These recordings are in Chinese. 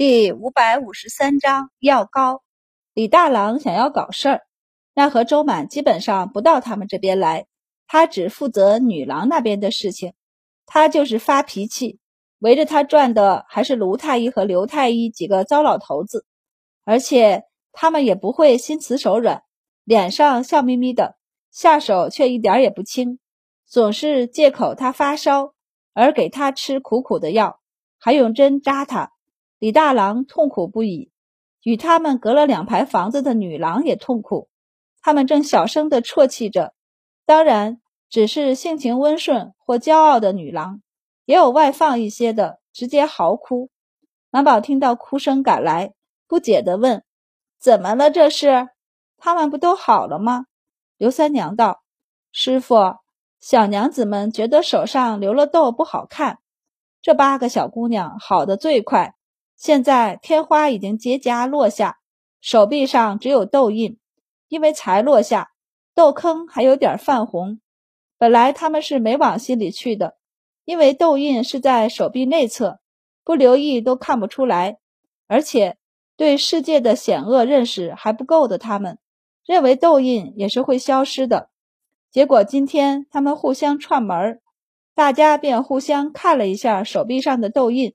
第五百五十三章药膏。李大郎想要搞事儿，奈何周满基本上不到他们这边来，他只负责女郎那边的事情。他就是发脾气，围着他转的还是卢太医和刘太医几个糟老头子，而且他们也不会心慈手软，脸上笑眯眯的，下手却一点也不轻，总是借口他发烧而给他吃苦苦的药，还用针扎他。李大郎痛苦不已，与他们隔了两排房子的女郎也痛苦。他们正小声地啜泣着，当然只是性情温顺或骄傲的女郎，也有外放一些的，直接嚎哭。满宝听到哭声赶来，不解地问：“怎么了？这是？他们不都好了吗？”刘三娘道：“师傅，小娘子们觉得手上留了痘不好看，这八个小姑娘好的最快。”现在天花已经结痂落下，手臂上只有痘印，因为才落下，痘坑还有点泛红。本来他们是没往心里去的，因为痘印是在手臂内侧，不留意都看不出来。而且对世界的险恶认识还不够的他们，认为痘印也是会消失的。结果今天他们互相串门大家便互相看了一下手臂上的痘印。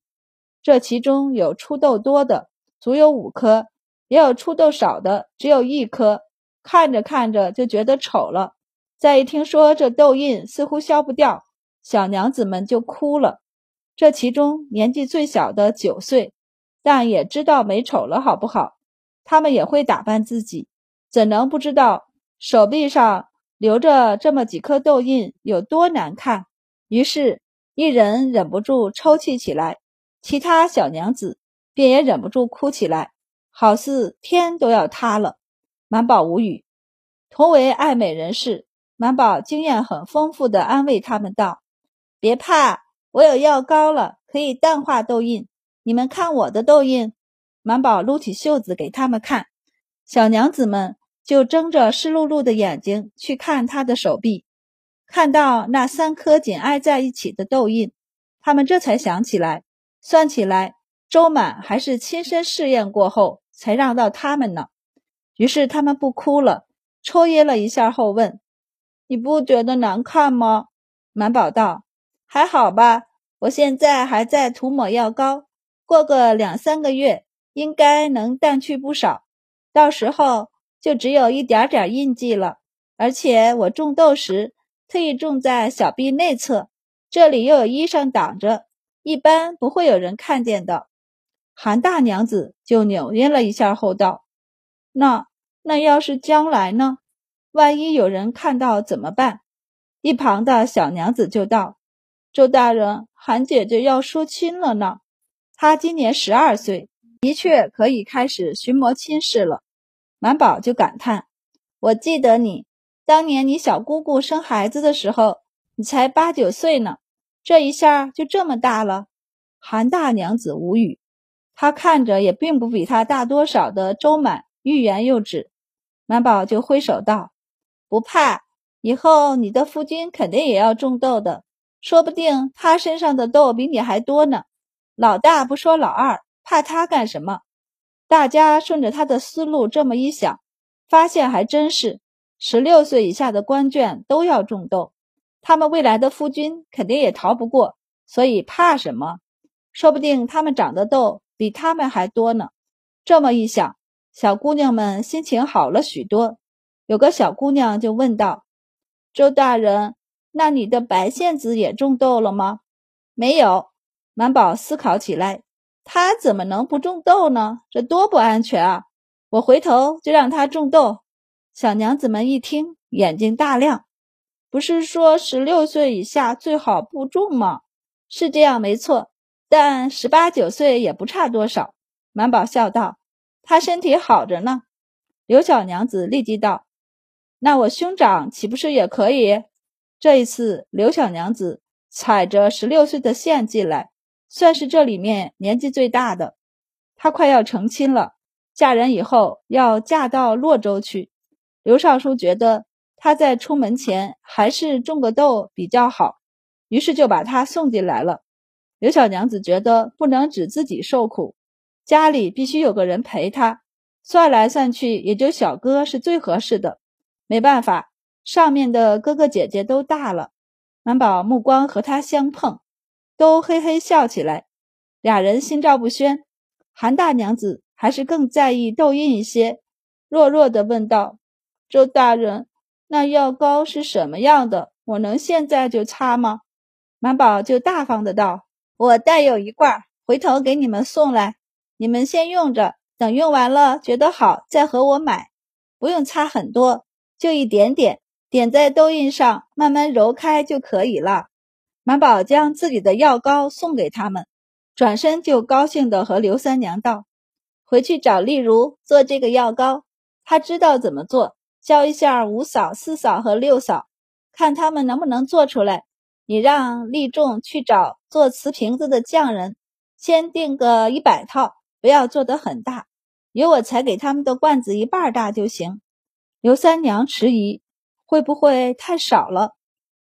这其中有出痘多的，足有五颗；也有出痘少的，只有一颗。看着看着就觉得丑了。再一听说这痘印似乎消不掉，小娘子们就哭了。这其中年纪最小的九岁，但也知道美丑了，好不好？他们也会打扮自己，怎能不知道手臂上留着这么几颗痘印有多难看？于是，一人忍不住抽泣起来。其他小娘子便也忍不住哭起来，好似天都要塌了。满宝无语。同为爱美人士，满宝经验很丰富的安慰他们道：“别怕，我有药膏了，可以淡化痘印。你们看我的痘印。”满宝撸起袖子给他们看，小娘子们就睁着湿漉漉的眼睛去看他的手臂，看到那三颗紧挨在一起的痘印，他们这才想起来。算起来，周满还是亲身试验过后才让到他们呢。于是他们不哭了，抽噎了一下后问：“你不觉得难看吗？”满宝道：“还好吧，我现在还在涂抹药膏，过个两三个月应该能淡去不少，到时候就只有一点点印记了。而且我种痘时特意种在小臂内侧，这里又有衣裳挡着。”一般不会有人看见的。韩大娘子就扭捏了一下后道：“那那要是将来呢？万一有人看到怎么办？”一旁的小娘子就道：“周大人，韩姐姐要说亲了呢。她今年十二岁，的确可以开始寻摸亲事了。”满宝就感叹：“我记得你当年你小姑姑生孩子的时候，你才八九岁呢。”这一下就这么大了，韩大娘子无语。她看着也并不比她大多少的周满欲言又止。满宝就挥手道：“不怕，以后你的夫君肯定也要种豆的，说不定他身上的豆比你还多呢。老大不说老二，怕他干什么？”大家顺着他的思路这么一想，发现还真是，十六岁以下的官眷都要种豆。他们未来的夫君肯定也逃不过，所以怕什么？说不定他们长的痘比他们还多呢。这么一想，小姑娘们心情好了许多。有个小姑娘就问道：“周大人，那你的白线子也种痘了吗？”没有。满宝思考起来，他怎么能不种痘呢？这多不安全啊！我回头就让他种痘。小娘子们一听，眼睛大亮。不是说十六岁以下最好不种吗？是这样没错，但十八九岁也不差多少。满宝笑道：“他身体好着呢。”刘小娘子立即道：“那我兄长岂不是也可以？”这一次，刘小娘子踩着十六岁的线进来，算是这里面年纪最大的。她快要成亲了，嫁人以后要嫁到洛州去。刘尚书觉得。他在出门前还是种个豆比较好，于是就把他送进来了。刘小娘子觉得不能只自己受苦，家里必须有个人陪她。算来算去，也就小哥是最合适的。没办法，上面的哥哥姐姐都大了。满宝目光和他相碰，都嘿嘿笑起来。俩人心照不宣。韩大娘子还是更在意痘印一些，弱弱的问道：“周大人，那药膏是什么样的？我能现在就擦吗？”满宝就大方的道：“我带有一罐，回头给你们送来，你们先用着。”等用完了，觉得好再和我买，不用擦很多，就一点点，点在痘印上，慢慢揉开就可以了。满宝将自己的药膏送给他们，转身就高兴的和刘三娘道：“回去找丽如做这个药膏，她知道怎么做，教一下五嫂、四嫂和六嫂，看他们能不能做出来。你让丽仲去找做瓷瓶子的匠人，先订个一百套。”不要做得很大，有我才给他们的罐子一半大就行。刘三娘迟疑，会不会太少了？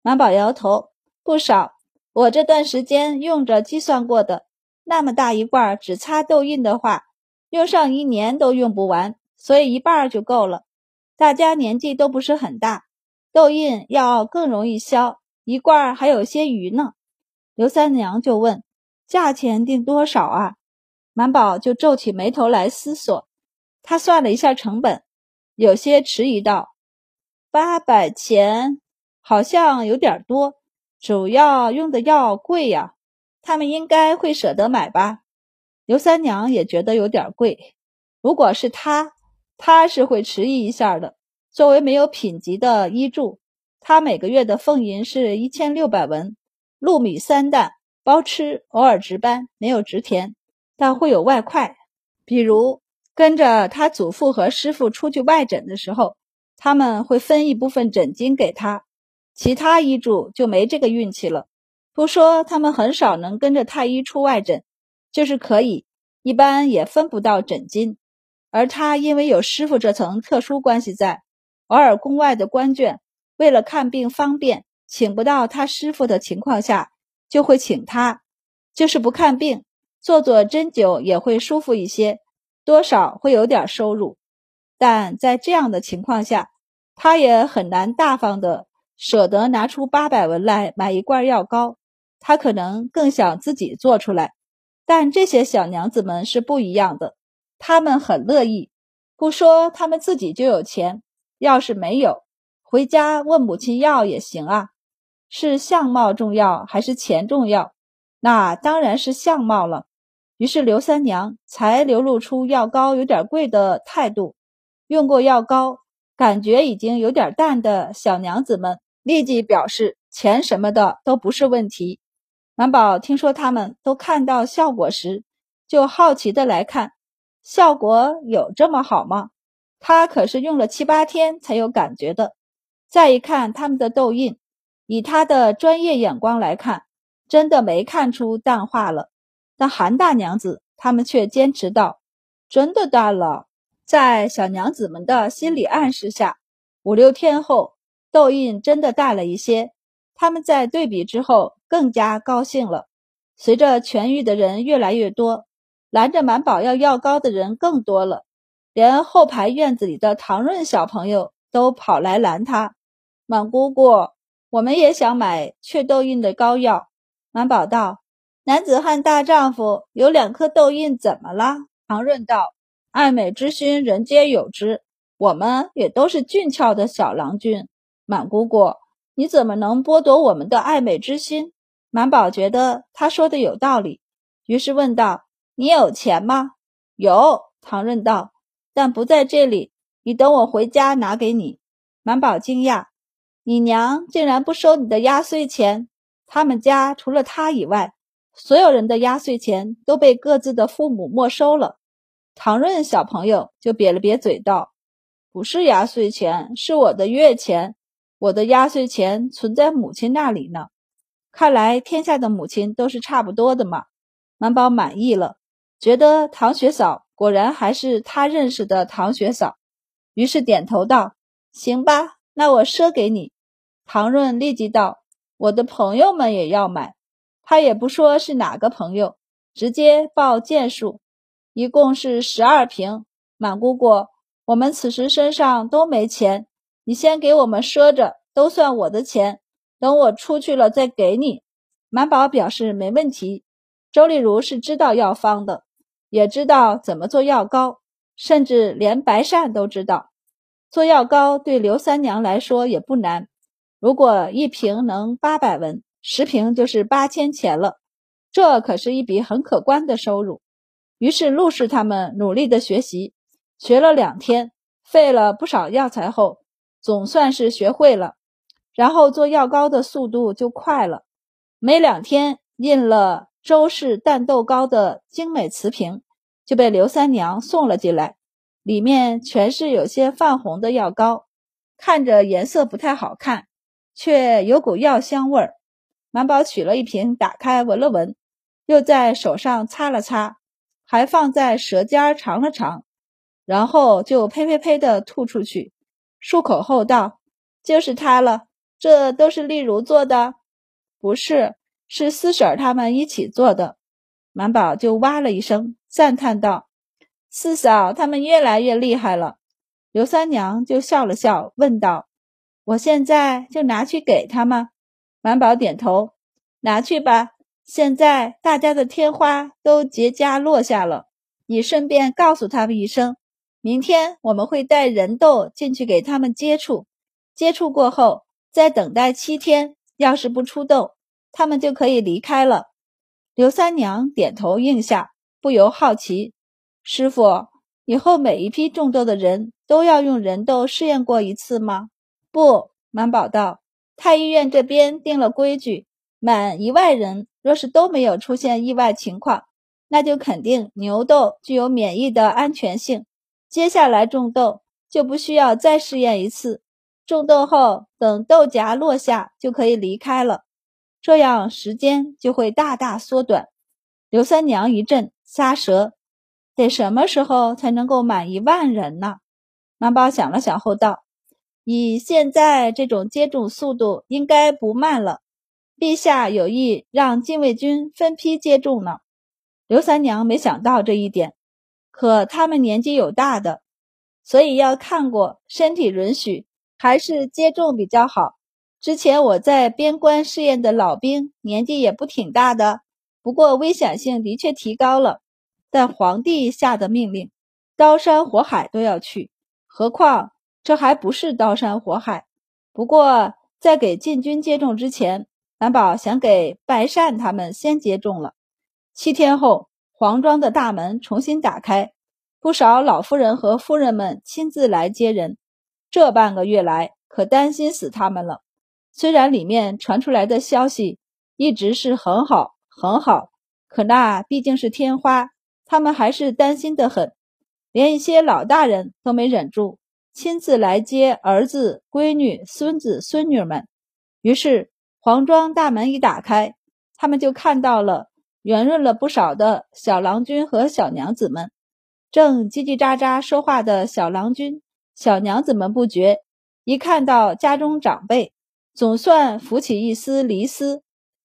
满宝摇头，不少。我这段时间用着计算过的，那么大一罐，只擦痘印的话，用上一年都用不完，所以一半就够了。大家年纪都不是很大，痘印要更容易消，一罐还有些余呢。刘三娘就问：价钱定多少啊？满宝就皱起眉头来思索，他算了一下成本，有些迟疑道：“八百钱好像有点多，主要用的药贵呀，他们应该会舍得买吧？”刘三娘也觉得有点贵，如果是他，他是会迟疑一下的。作为没有品级的医助，他每个月的俸银是一千六百文，禄米三担，包吃，偶尔值班，没有值田。但会有外快，比如跟着他祖父和师傅出去外诊的时候，他们会分一部分诊金给他。其他医助就没这个运气了。不说他们很少能跟着太医出外诊，就是可以，一般也分不到诊金。而他因为有师傅这层特殊关系在，偶尔宫外的官眷为了看病方便，请不到他师傅的情况下，就会请他，就是不看病。做做针灸也会舒服一些，多少会有点收入，但在这样的情况下，他也很难大方的舍得拿出八百文来买一罐药膏。他可能更想自己做出来，但这些小娘子们是不一样的，他们很乐意。不说他们自己就有钱，要是没有，回家问母亲要也行啊。是相貌重要还是钱重要？那当然是相貌了。于是刘三娘才流露出药膏有点贵的态度。用过药膏，感觉已经有点淡的小娘子们立即表示钱什么的都不是问题。满宝听说他们都看到效果时，就好奇的来看，效果有这么好吗？他可是用了七八天才有感觉的。再一看他们的痘印，以他的专业眼光来看，真的没看出淡化了。但韩大娘子他们却坚持道：“真的淡了。”在小娘子们的心理暗示下，五六天后，痘印真的淡了一些。他们在对比之后更加高兴了。随着痊愈的人越来越多，拦着满宝要药膏的人更多了，连后排院子里的唐润小朋友都跑来拦他：“满姑姑，我们也想买祛痘印的膏药。”满宝道。男子汉大丈夫有两颗痘印怎么了？唐润道：“爱美之心，人皆有之。我们也都是俊俏的小郎君。满姑姑，你怎么能剥夺我们的爱美之心？”满宝觉得他说的有道理，于是问道：“你有钱吗？”“有。”唐润道，“但不在这里。你等我回家拿给你。”满宝惊讶：“你娘竟然不收你的压岁钱？他们家除了他以外。”所有人的压岁钱都被各自的父母没收了。唐润小朋友就瘪了瘪嘴道：“不是压岁钱，是我的月钱。我的压岁钱存在母亲那里呢。看来天下的母亲都是差不多的嘛。”满宝满意了，觉得唐雪嫂果然还是他认识的唐雪嫂，于是点头道：“行吧，那我赊给你。”唐润立即道：“我的朋友们也要买。”他也不说是哪个朋友，直接报件数。一共是十二瓶。满姑姑，我们此时身上都没钱，你先给我们赊着，都算我的钱。等我出去了再给你。满宝表示没问题。周丽如是知道药方的，也知道怎么做药膏，甚至连白鳝都知道。做药膏对刘三娘来说也不难。如果一瓶能八百文，十瓶就是八千钱了，这可是一笔很可观的收入。于是陆氏他们努力的学习。学了两天，费了不少药材后，总算是学会了。然后做药膏的速度就快了，没两天印了周氏淡豆糕的精美瓷瓶就被刘三娘送了进来，里面全是有些泛红的药膏，看着颜色不太好看，却有股药香味儿。满宝取了一瓶，打开闻了闻，又在手上擦了擦，还放在舌尖尝了尝。然后就呸呸呸的吐出去，漱口后道：“就是它了，这都是丽如做的，不是，是四婶他们一起做的。”满宝就哇了一声，赞叹道：“四嫂他们越来越厉害了。”刘三娘就笑了笑，问道：“我现在就拿去给他们？”满宝点头：“拿去吧，现在大家的天花都结痂落下了，你顺便告诉他们一声。”明天我们会带人豆进去给他们接触，接触过后再等待七天，要是不出痘，他们就可以离开了。刘三娘点头应下，不由好奇：“师傅，以后每一批种豆的人都要用人豆试验过一次吗？”“不。”满宝道，“太医院这边定了规矩，满一万人若是都没有出现意外情况，那就肯定牛豆具有免疫的安全性。”接下来种豆就不需要再试验一次，种豆后等豆荚落下就可以离开了，这样时间就会大大缩短。刘三娘一阵，撒舌，得什么时候才能够满一万人呢？满宝想了想后道：“以现在这种接种速度，应该不慢了。陛下有意让禁卫军分批接种呢。”刘三娘没想到这一点。可他们年纪有大的，所以要看过身体允许，还是接种比较好。之前我在边关试验的老兵年纪也不挺大的，不过危险性的确提高了。但皇帝下的命令，刀山火海都要去，何况这还不是刀山火海。不过在给禁军接种之前，蓝宝想给白善他们先接种了。七天后。黄庄的大门重新打开，不少老夫人和夫人们亲自来接人。这半个月来，可担心死他们了。虽然里面传出来的消息一直是很好很好，可那毕竟是天花，他们还是担心的很。连一些老大人都没忍住，亲自来接儿子、闺女、孙子、孙女们。于是黄庄大门一打开，他们就看到了。圆润了不少的小郎君和小娘子们，正叽叽喳喳说话的小郎君、小娘子们不觉，一看到家中长辈，总算浮起一丝离思，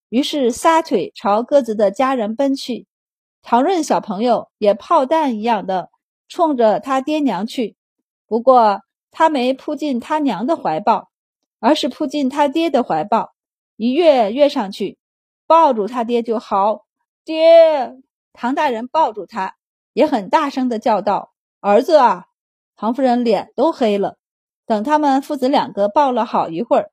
于是撒腿朝各自的家人奔去。唐润小朋友也炮弹一样的冲着他爹娘去，不过他没扑进他娘的怀抱，而是扑进他爹的怀抱，一跃跃上去，抱住他爹就嚎。爹，唐大人抱住他，也很大声的叫道：“儿子啊！”唐夫人脸都黑了。等他们父子两个抱了好一会儿，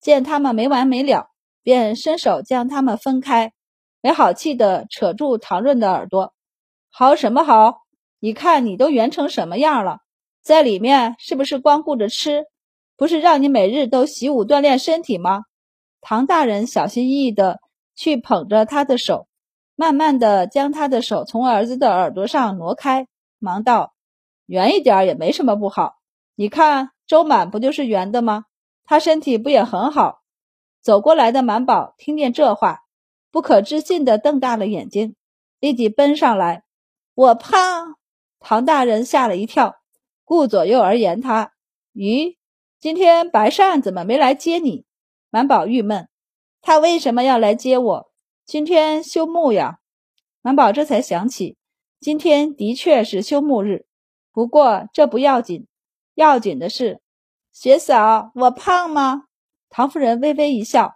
见他们没完没了，便伸手将他们分开，没好气的扯住唐润的耳朵：“嚎什么嚎？你看你都圆成什么样了，在里面是不是光顾着吃？不是让你每日都习武锻炼身体吗？”唐大人小心翼翼的去捧着他的手。慢慢的将他的手从儿子的耳朵上挪开，忙道：“圆一点也没什么不好。你看周满不就是圆的吗？他身体不也很好？”走过来的满宝听见这话，不可置信的瞪大了眼睛，立即奔上来：“我胖！”唐大人吓了一跳，顾左右而言他：“咦，今天白善怎么没来接你？”满宝郁闷：“他为什么要来接我？”今天休沐呀，满宝这才想起，今天的确是休沐日，不过这不要紧，要紧的是，学嫂，我胖吗？唐夫人微微一笑，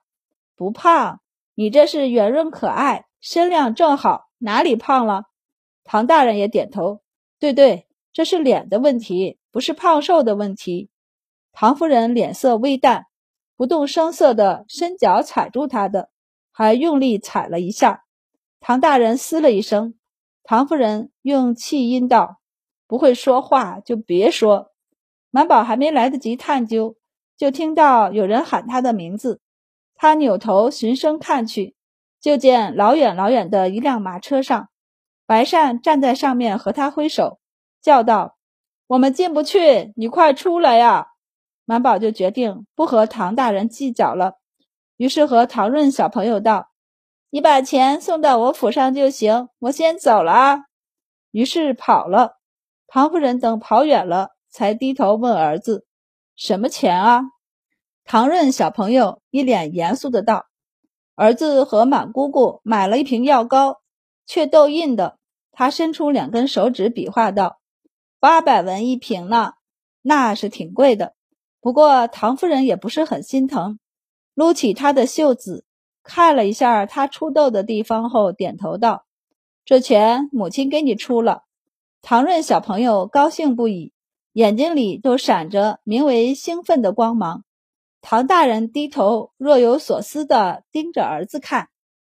不胖，你这是圆润可爱，身量正好，哪里胖了？唐大人也点头，对对，这是脸的问题，不是胖瘦的问题。唐夫人脸色微淡，不动声色的伸脚踩住他的，还用力踩了一下。唐大人嘶了一声。唐夫人用气音道：“不会说话就别说。”满宝还没来得及探究，就听到有人喊他的名字。他扭头循声看去，就见老远老远的一辆马车上，白善站在上面和他挥手，叫道：“我们进不去，你快出来呀！”满宝就决定不和唐大人计较了，于是和唐润小朋友道。你把钱送到我府上就行，我先走了啊。于是跑了。唐夫人等跑远了，才低头问儿子：“什么钱啊？”唐润小朋友一脸严肃的道：“儿子和满姑姑买了一瓶药膏，却痘印的。”他伸出两根手指比划道：“八百文一瓶呢，那是挺贵的。”不过唐夫人也不是很心疼，撸起他的袖子。看了一下他出痘的地方后，点头道：“这钱母亲给你出了。”唐润小朋友高兴不已，眼睛里都闪着名为兴奋的光芒。唐大人低头若有所思地盯着儿子看。